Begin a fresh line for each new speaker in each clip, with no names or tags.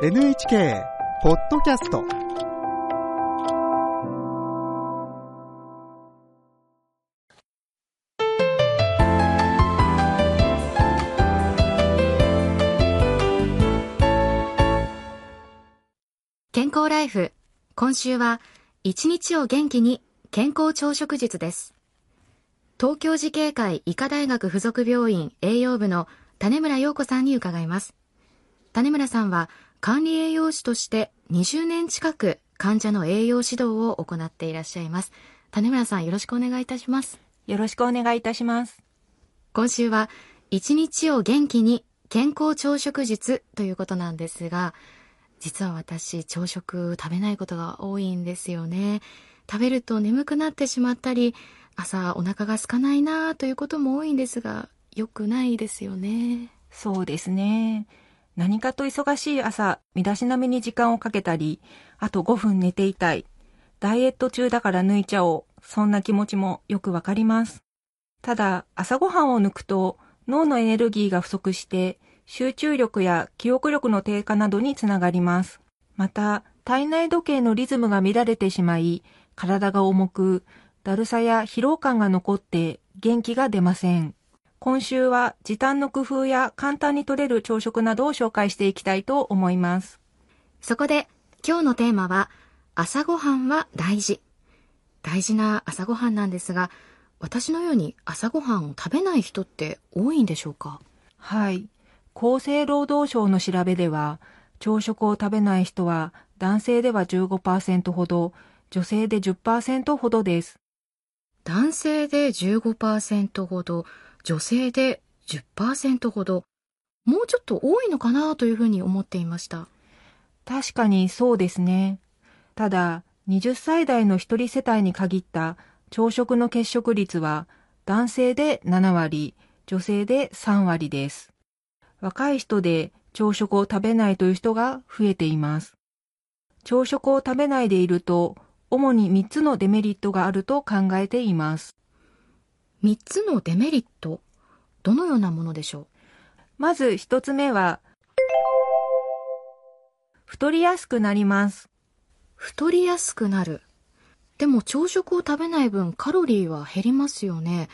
NHK ポッドキャスト
健康ライフ。今週は一日を元気に健康朝食術です。東京慈恵会医科大学附属病院栄養部の種村陽子さんに伺います。種村さんは管理栄養士として20年近く患者の栄養指導を行っていらっしゃいます。種村さんよろしくお願いいたします。
よろしくお願いいたします。
今週は一日を元気に健康朝食術ということなんですが実は私朝食食べないことが多いんですよね。食べると眠くなってしまったり朝お腹が空かないなということも多いんですが良くないですよね。
そうですね何かと忙しい朝身だしなみに時間をかけたりあと5分寝ていたいダイエット中だから抜いちゃおうそんな気持ちもよくわかりますただ朝ごはんを抜くと脳のエネルギーが不足して集中力や記憶力の低下などにつながります。また、体内時計のリズムが乱れてしまい、体が重く、だるさや疲労感が残って元気が出ません。今週は時短の工夫や簡単に取れる朝食などを紹介していきたいと思います。
そこで今日のテーマは朝ごはんは大事。大事な朝ごはんなんですが、私のように朝ごはんを食べない人って多いんでしょうか？
はい。厚生労働省の調べでは、朝食を食べない人は男性では15%ほど、女性で10%ほどです。
男性で15%ほど、女性で10%ほど、もうちょっと多いのかなというふうに思っていました。
確かにそうですね。ただ、20歳代の一人世帯に限った朝食の欠食率は男性で7割、女性で3割です。若い人で朝食を食べないという人が増えています。朝食を食べないでいると、主に3つのデメリットがあると考えています。
3つのデメリットどのようなものでしょう？
まず1つ目は、太りやすくなります。
太りやすくなる。でも朝食を食べない分カロリーは減りますよね。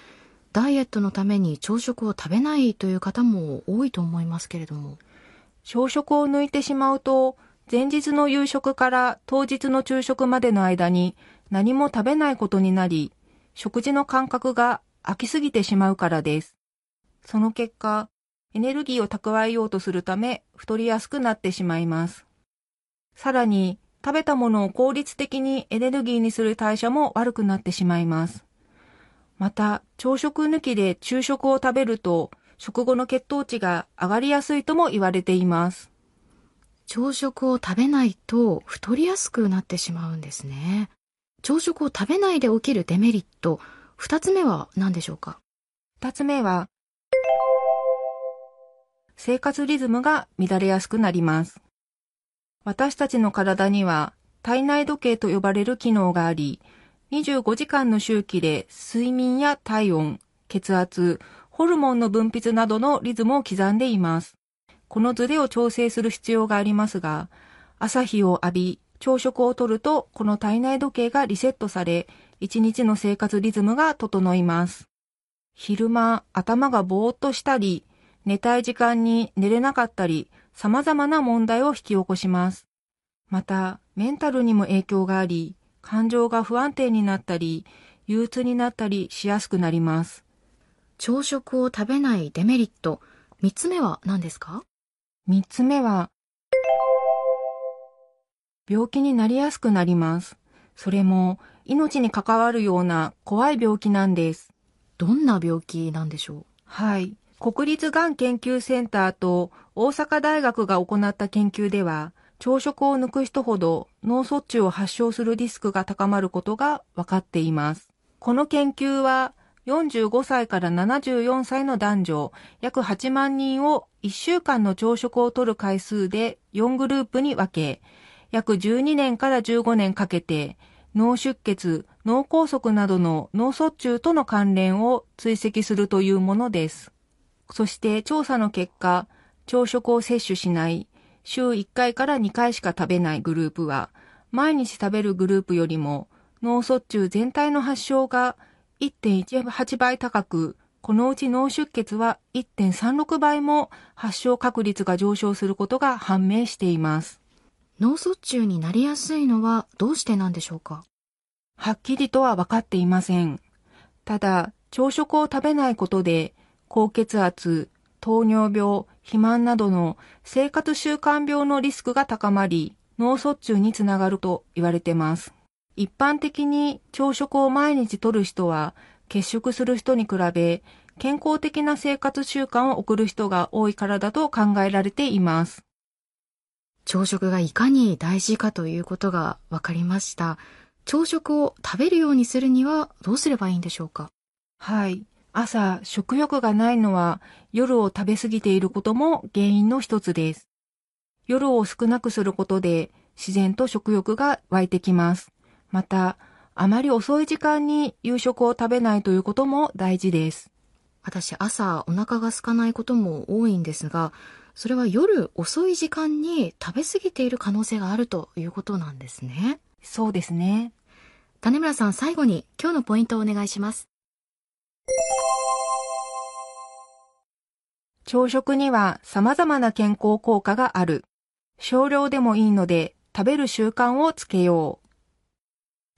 ダイエットのために朝食を食べないという方も多いと思いますけれども。
朝食を抜いてしまうと、前日の夕食から当日の昼食までの間に何も食べないことになり、食事の感覚が空きすぎてしまうからです。その結果、エネルギーを蓄えようとするため太りやすくなってしまいます。さらに、食べたものを効率的にエネルギーにする代謝も悪くなってしまいます。また、朝食抜きで昼食を食べると、食後の血糖値が上がりやすいとも言われています。
朝食を食べないと太りやすくなってしまうんですね。朝食を食べないで起きるデメリット、二つ目は何でしょうか？
二つ目は、生活リズムが乱れやすくなります。私たちの体には体内時計と呼ばれる機能があり、25時間の周期で睡眠や体温、血圧、ホルモンの分泌などのリズムを刻んでいます。このズレを調整する必要がありますが、朝日を浴び、朝食をとると、この体内時計がリセットされ、一日の生活リズムが整います。昼間、頭がぼーっとしたり、寝たい時間に寝れなかったり、様々な問題を引き起こします。また、メンタルにも影響があり、感情が不安定になったり、憂鬱になったりしやすくなります。
朝食を食べないデメリット、三つ目は何ですか？
三つ目は、病気になりやすくなります。それも命に関わるような怖い病気なんです。
どんな病気なんでしょう？
はい。国立がん研究センターと大阪大学が行った研究では、朝食を抜く人ほど脳卒中を発症するリスクが高まることが分かっています。この研究は45歳から74歳の男女約8万人を1週間の朝食をとる回数で4グループに分け、約12年から15年かけて脳出血、脳梗塞などの脳卒中との関連を追跡するというものです。そして調査の結果、朝食を摂取しない、週1回から2回しか食べないグループは、毎日食べるグループよりも脳卒中全体の発症が1.18倍高く、このうち脳出血は1.36倍も発症確率が上昇することが判明しています。
脳卒中になりやすいのはどうしてなんでしょうか？
はっきりとは分かっていません。ただ、朝食を食べないことで、高血圧、糖尿病、肥満などの生活習慣病のリスクが高まり、脳卒中につながると言われてます。一般的に朝食を毎日とる人は欠食する人に比べ健康的な生活習慣を送る人が多いからだと考えられています。
朝食がいかに大事かということが分かりました。朝食を食べるようにするにはどうすればいいんでしょうか？
はい。朝、食欲がないのは夜を食べ過ぎていることも原因の一つです。夜を少なくすることで自然と食欲が湧いてきます。また、あまり遅い時間に夕食を食べないということも大事です。
私、朝お腹が空かないことも多いんですが、それは夜遅い時間に食べ過ぎている可能性があるということなんですね。
そうですね。
種村さん、最後に今日のポイントをお願いします。
朝食には様々な健康効果がある。少量でもいいので食べる習慣をつけよう。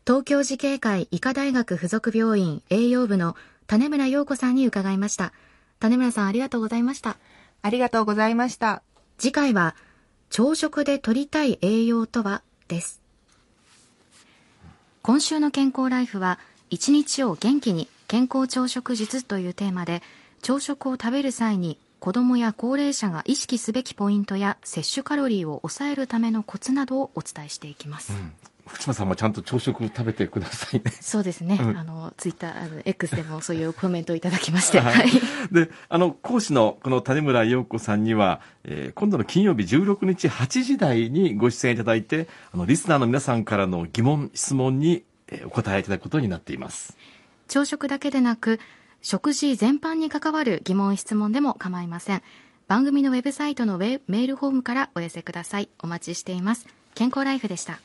東京慈恵会医科大学附属病院栄養部の種村陽子さんに伺いました。種村さんありがとうございました。
ありがとうございました。
次回は、朝食で摂りたい栄養とは？です。今週の健康ライフは、一日を元気に健康朝食術というテーマで、朝食を食べる際に子どもや高齢者が意識すべきポイントや摂取カロリーを抑えるためのコツなどをお伝えしていきます。うん
福島さんもちゃんと朝食食べてくださいね。
そうですね。うん、あのツイッター、あの X でもそういうコメントをいただきまして、はい。
で、あの講師のこの谷村陽子さんには、えー、今度の金曜日16日8時台にご出演いただいて、あのリスナーの皆さんからの疑問質問に、えー、お答えいただくことになっています。
朝食だけでなく、食事全般に関わる疑問質問でも構いません。番組のウェブサイトのメールフォームからお寄せください。お待ちしています。健康ライフでした。